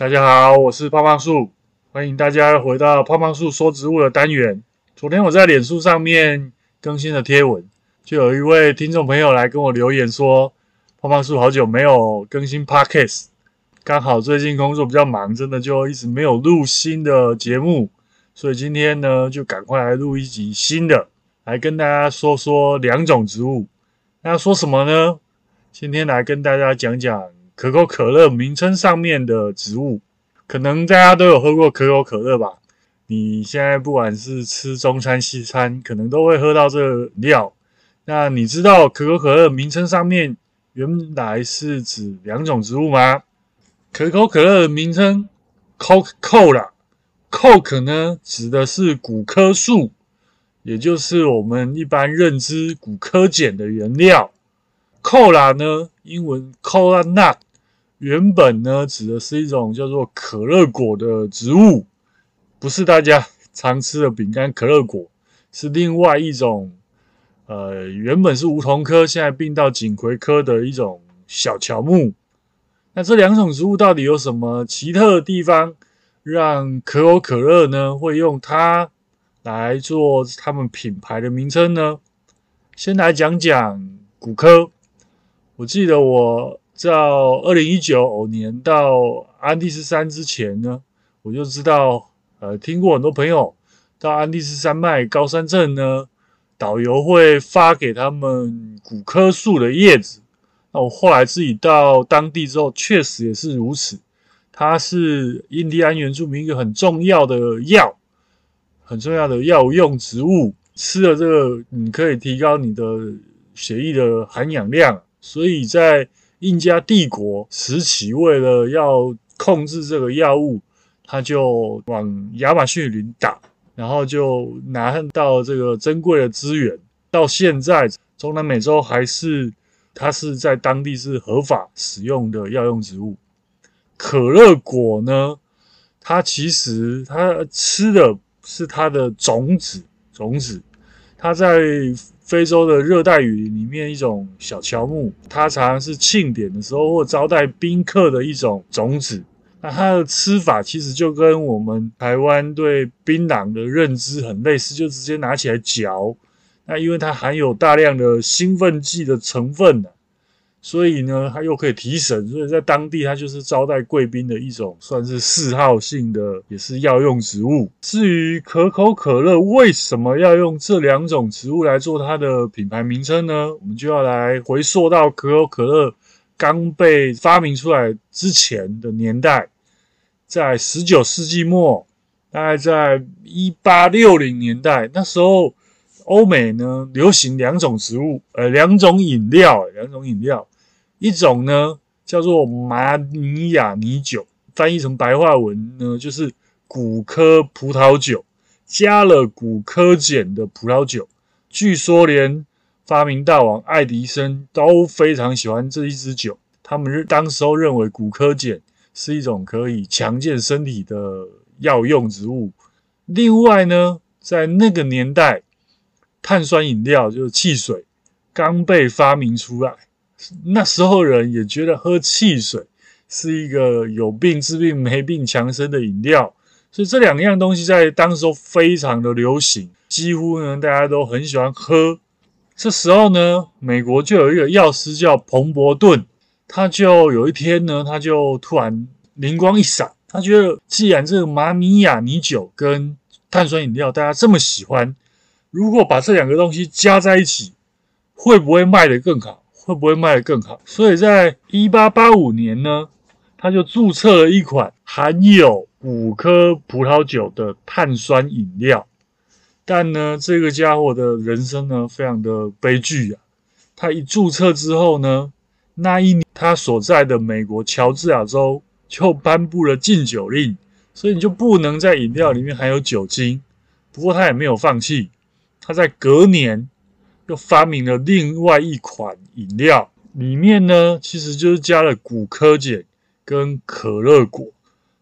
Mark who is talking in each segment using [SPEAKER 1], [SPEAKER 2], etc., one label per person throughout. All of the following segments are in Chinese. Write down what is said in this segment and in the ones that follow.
[SPEAKER 1] 大家好，我是胖胖树，欢迎大家回到胖胖树说植物的单元。昨天我在脸书上面更新了贴文，就有一位听众朋友来跟我留言说，胖胖树好久没有更新 Podcast，刚好最近工作比较忙，真的就一直没有录新的节目，所以今天呢就赶快来录一集新的，来跟大家说说两种植物。那说什么呢？今天来跟大家讲讲。可口可乐名称上面的植物，可能大家都有喝过可口可乐吧？你现在不管是吃中餐西餐，可能都会喝到这个料。那你知道可口可乐名称上面原来是指两种植物吗？可口可乐的名称 Coca-Cola，Coke 呢指的是古柯树，也就是我们一般认知古柯碱的原料。Cola 呢，英文 Cola Nut。原本呢，指的是一种叫做可乐果的植物，不是大家常吃的饼干可乐果，是另外一种，呃，原本是梧桐科，现在并到锦葵科的一种小乔木。那这两种植物到底有什么奇特的地方，让可口可乐呢会用它来做他们品牌的名称呢？先来讲讲骨科，我记得我。在二零一九年到安第斯山之前呢，我就知道，呃，听过很多朋友到安第斯山脉高山镇呢，导游会发给他们古柯树的叶子。那我后来自己到当地之后，确实也是如此。它是印第安原住民一个很重要的药，很重要的药用植物。吃了这个，你可以提高你的血液的含氧量，所以在印加帝国时期，为了要控制这个药物，他就往亚马逊林打，然后就拿到这个珍贵的资源。到现在，中南美洲还是它是在当地是合法使用的药用植物。可乐果呢，它其实它吃的是它的种子，种子，它在。非洲的热带雨林里面一种小乔木，它常常是庆典的时候或招待宾客的一种种子。那它的吃法其实就跟我们台湾对槟榔的认知很类似，就直接拿起来嚼。那因为它含有大量的兴奋剂的成分呢。所以呢，它又可以提神，所以在当地它就是招待贵宾的一种，算是嗜好性的，也是药用植物。至于可口可乐为什么要用这两种植物来做它的品牌名称呢？我们就要来回溯到可口可乐刚被发明出来之前的年代，在十九世纪末，大概在一八六零年代，那时候欧美呢流行两种植物，呃，两种饮料，两种饮料。一种呢叫做马尼亚尼酒，翻译成白话文呢就是古柯葡萄酒，加了古柯碱的葡萄酒。据说连发明大王爱迪生都非常喜欢这一支酒，他们当时候认为古柯碱是一种可以强健身体的药用植物。另外呢，在那个年代，碳酸饮料就是汽水刚被发明出来。那时候人也觉得喝汽水是一个有病治病、没病强身的饮料，所以这两样东西在当时候非常的流行，几乎呢大家都很喜欢喝。这时候呢，美国就有一个药师叫彭伯顿，他就有一天呢，他就突然灵光一闪，他觉得既然这个马米亚尼酒跟碳酸饮料大家这么喜欢，如果把这两个东西加在一起，会不会卖得更好？会不会卖得更好？所以在一八八五年呢，他就注册了一款含有五颗葡萄酒的碳酸饮料。但呢，这个家伙的人生呢，非常的悲剧啊！他一注册之后呢，那一年他所在的美国乔治亚州就颁布了禁酒令，所以你就不能在饮料里面含有酒精。不过他也没有放弃，他在隔年。又发明了另外一款饮料，里面呢其实就是加了古柯碱跟可乐果，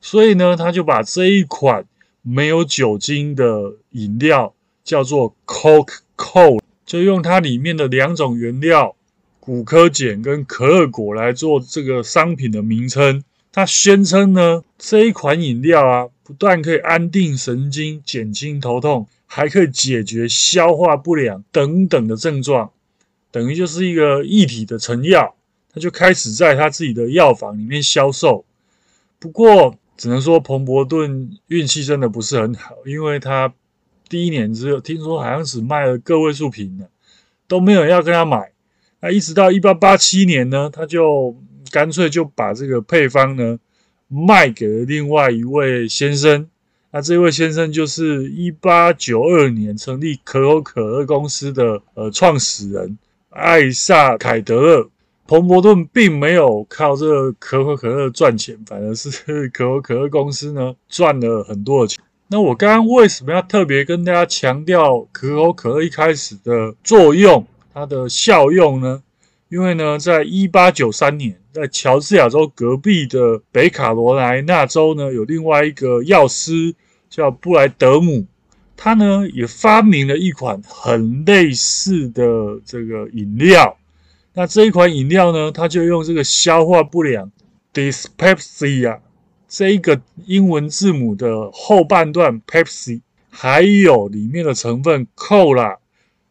[SPEAKER 1] 所以呢他就把这一款没有酒精的饮料叫做 Coke Cola，就用它里面的两种原料古柯碱跟可乐果来做这个商品的名称。他宣称呢，这一款饮料啊，不但可以安定神经、减轻头痛，还可以解决消化不良等等的症状，等于就是一个一体的成药。他就开始在他自己的药房里面销售。不过，只能说彭伯顿运气真的不是很好，因为他第一年只有听说好像只卖了个位数瓶的，都没有人要跟他买。那一直到一八八七年呢，他就干脆就把这个配方呢卖给了另外一位先生。那这位先生就是一八九二年成立可口可乐公司的呃创始人艾萨凯德勒。彭伯顿并没有靠这个可口可乐赚钱，反而是可口可乐公司呢赚了很多的钱。那我刚刚为什么要特别跟大家强调可口可乐一开始的作用、它的效用呢？因为呢，在一八九三年，在乔治亚州隔壁的北卡罗来纳州呢，有另外一个药师叫布莱德姆，他呢也发明了一款很类似的这个饮料。那这一款饮料呢，它就用这个消化不良 dyspepsia 这一个英文字母的后半段 Pepsi，还有里面的成分 Cola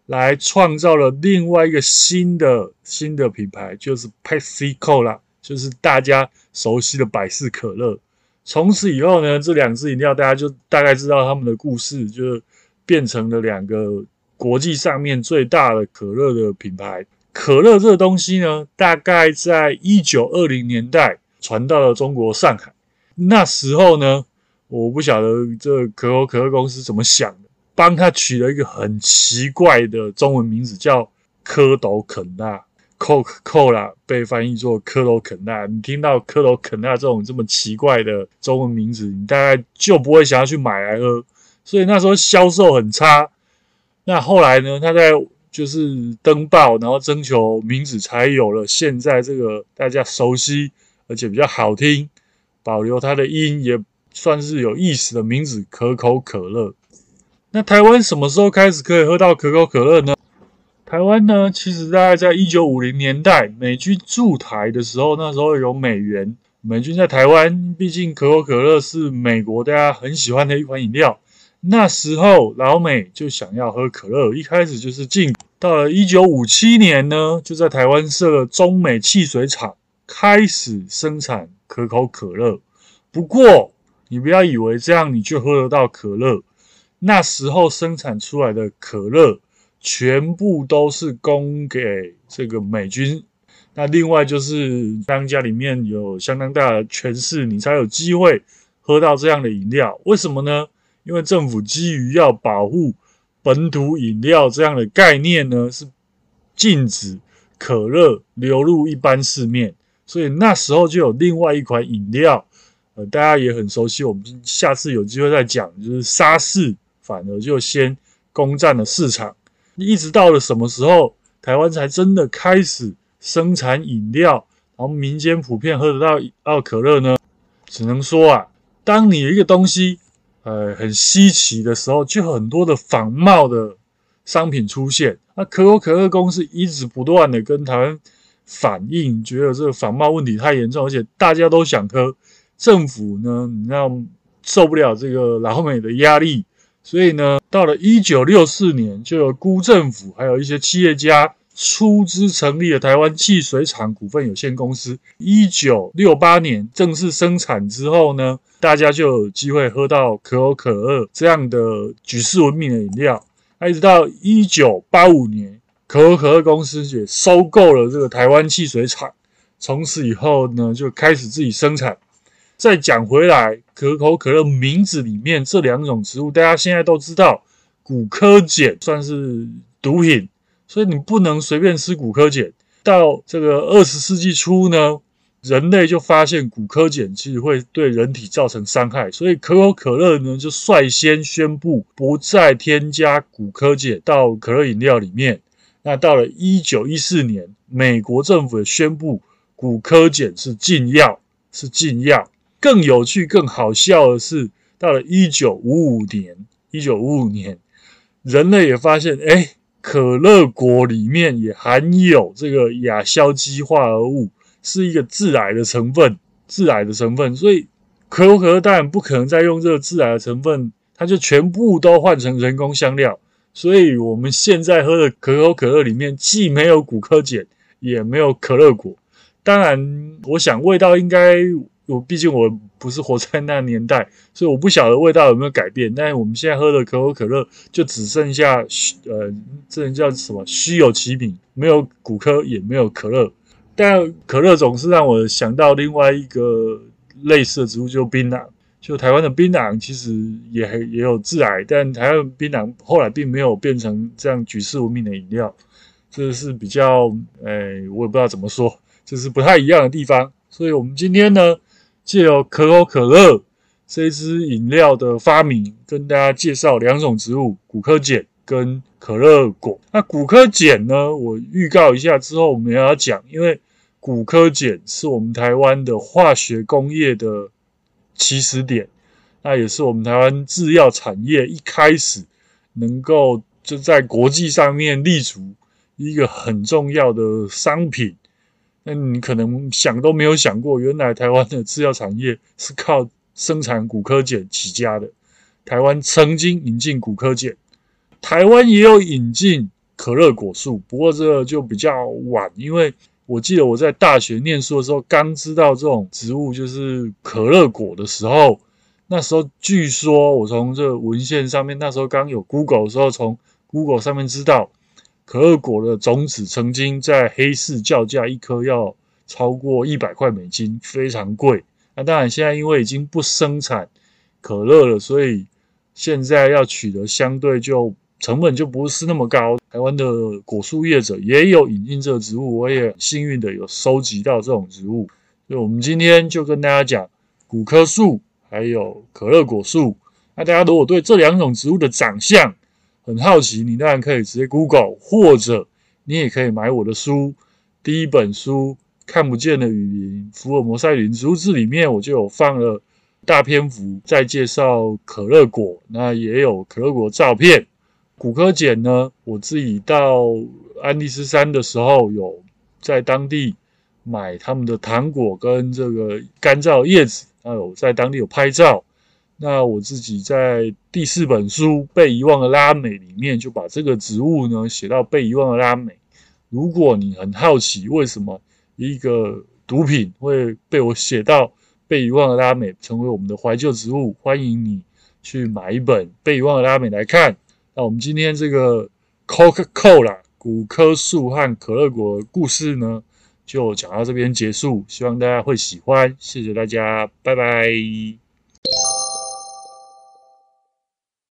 [SPEAKER 1] 来创造了另外一个新的新的品牌，就是 Pepsi Cola，就是大家熟悉的百事可乐。从此以后呢，这两支饮料大家就大概知道他们的故事，就变成了两个国际上面最大的可乐的品牌。可乐这个东西呢，大概在一九二零年代传到了中国上海。那时候呢，我不晓得这可口可乐公司怎么想的，帮他取了一个很奇怪的中文名字，叫蝌蚪肯纳 （Coca-Cola），被翻译作蝌蚪肯纳。你听到蝌蚪肯纳这种这么奇怪的中文名字，你大概就不会想要去买来喝。所以那时候销售很差。那后来呢，他在就是登报，然后征求名字，才有了现在这个大家熟悉而且比较好听、保留它的音也算是有意思的名字——可口可乐。那台湾什么时候开始可以喝到可口可乐呢？台湾呢，其实大概在一九五零年代美军驻台的时候，那时候有美元，美军在台湾，毕竟可口可乐是美国大家很喜欢的一款饮料。那时候老美就想要喝可乐，一开始就是进。到了一九五七年呢，就在台湾设了中美汽水厂，开始生产可口可乐。不过你不要以为这样你就喝得到可乐。那时候生产出来的可乐全部都是供给这个美军。那另外就是当家里面有相当大的权势，你才有机会喝到这样的饮料。为什么呢？因为政府基于要保护本土饮料这样的概念呢，是禁止可乐流入一般市面，所以那时候就有另外一款饮料，呃，大家也很熟悉，我们下次有机会再讲，就是沙士，反而就先攻占了市场。一直到了什么时候，台湾才真的开始生产饮料，然后民间普遍喝得到到可乐呢？只能说啊，当你有一个东西。呃，很稀奇的时候，就很多的仿冒的商品出现。那可口可乐公司一直不断的跟台湾反映，觉得这个仿冒问题太严重，而且大家都想喝。政府呢，你知道受不了这个老美的压力，所以呢，到了一九六四年，就有辜政府还有一些企业家出资成立了台湾汽水厂股份有限公司。一九六八年正式生产之后呢，大家就有机会喝到可口可乐这样的举世闻名的饮料。那一直到一九八五年，可口可乐公司也收购了这个台湾汽水厂，从此以后呢，就开始自己生产。再讲回来，可口可乐名字里面这两种植物，大家现在都知道，古柯碱算是毒品，所以你不能随便吃古柯碱。到这个二十世纪初呢，人类就发现古柯碱其实会对人体造成伤害，所以可口可乐呢就率先宣布不再添加古柯碱到可乐饮料里面。那到了一九一四年，美国政府宣布古柯碱是禁药，是禁药。更有趣、更好笑的是，到了一九五五年，一九五五年，人类也发现，哎，可乐果里面也含有这个亚硝基化合物。是一个致癌的成分，致癌的成分，所以可口可乐当然不可能再用这个致癌的成分，它就全部都换成人工香料。所以我们现在喝的可口可乐里面既没有古柯碱，也没有可乐果。当然，我想味道应该。我毕竟我不是活在那年代，所以我不晓得味道有没有改变。但是我们现在喝的可口可乐就只剩下呃，这人叫什么虚有其名，没有骨科也没有可乐。但可乐总是让我想到另外一个类似的植物，就槟榔。就台湾的槟榔其实也也有致癌，但台湾槟榔后来并没有变成这样举世闻名的饮料。这是比较，哎，我也不知道怎么说，就是不太一样的地方。所以我们今天呢，借由可口可乐这支饮料的发明，跟大家介绍两种植物：古柯碱跟可乐果。那古柯碱呢？我预告一下之后我们要讲，因为古柯碱是我们台湾的化学工业的起始点，那也是我们台湾制药产业一开始能够就在国际上面立足一个很重要的商品。那你可能想都没有想过，原来台湾的制药产业是靠生产古柯碱起家的。台湾曾经引进古柯碱，台湾也有引进可乐果树，不过这个就比较晚，因为我记得我在大学念书的时候，刚知道这种植物就是可乐果的时候，那时候据说我从这个文献上面，那时候刚有 Google 的时候，从 Google 上面知道。可乐果的种子曾经在黑市叫价一颗要超过一百块美金，非常贵。那当然，现在因为已经不生产可乐了，所以现在要取得相对就成本就不是那么高。台湾的果树业者也有引进这个植物，我也幸运的有收集到这种植物。所以我们今天就跟大家讲古柯树还有可乐果树。那大家如果对这两种植物的长相，很好奇，你当然可以直接 Google，或者你也可以买我的书。第一本书《看不见的雨林：福尔摩沙林植物志》里面，我就有放了大篇幅在介绍可乐果，那也有可乐果照片。骨科碱呢，我自己到安第斯山的时候，有在当地买他们的糖果跟这个干燥叶子，还有在当地有拍照。那我自己在第四本书《被遗忘的拉美》里面就把这个植物呢写到被遗忘的拉美。如果你很好奇为什么一个毒品会被我写到被遗忘的拉美成为我们的怀旧植物，欢迎你去买一本《被遗忘的拉美》来看。那我们今天这个 Coca-Cola 古柯树和可乐果的故事呢，就讲到这边结束。希望大家会喜欢，谢谢大家，拜拜。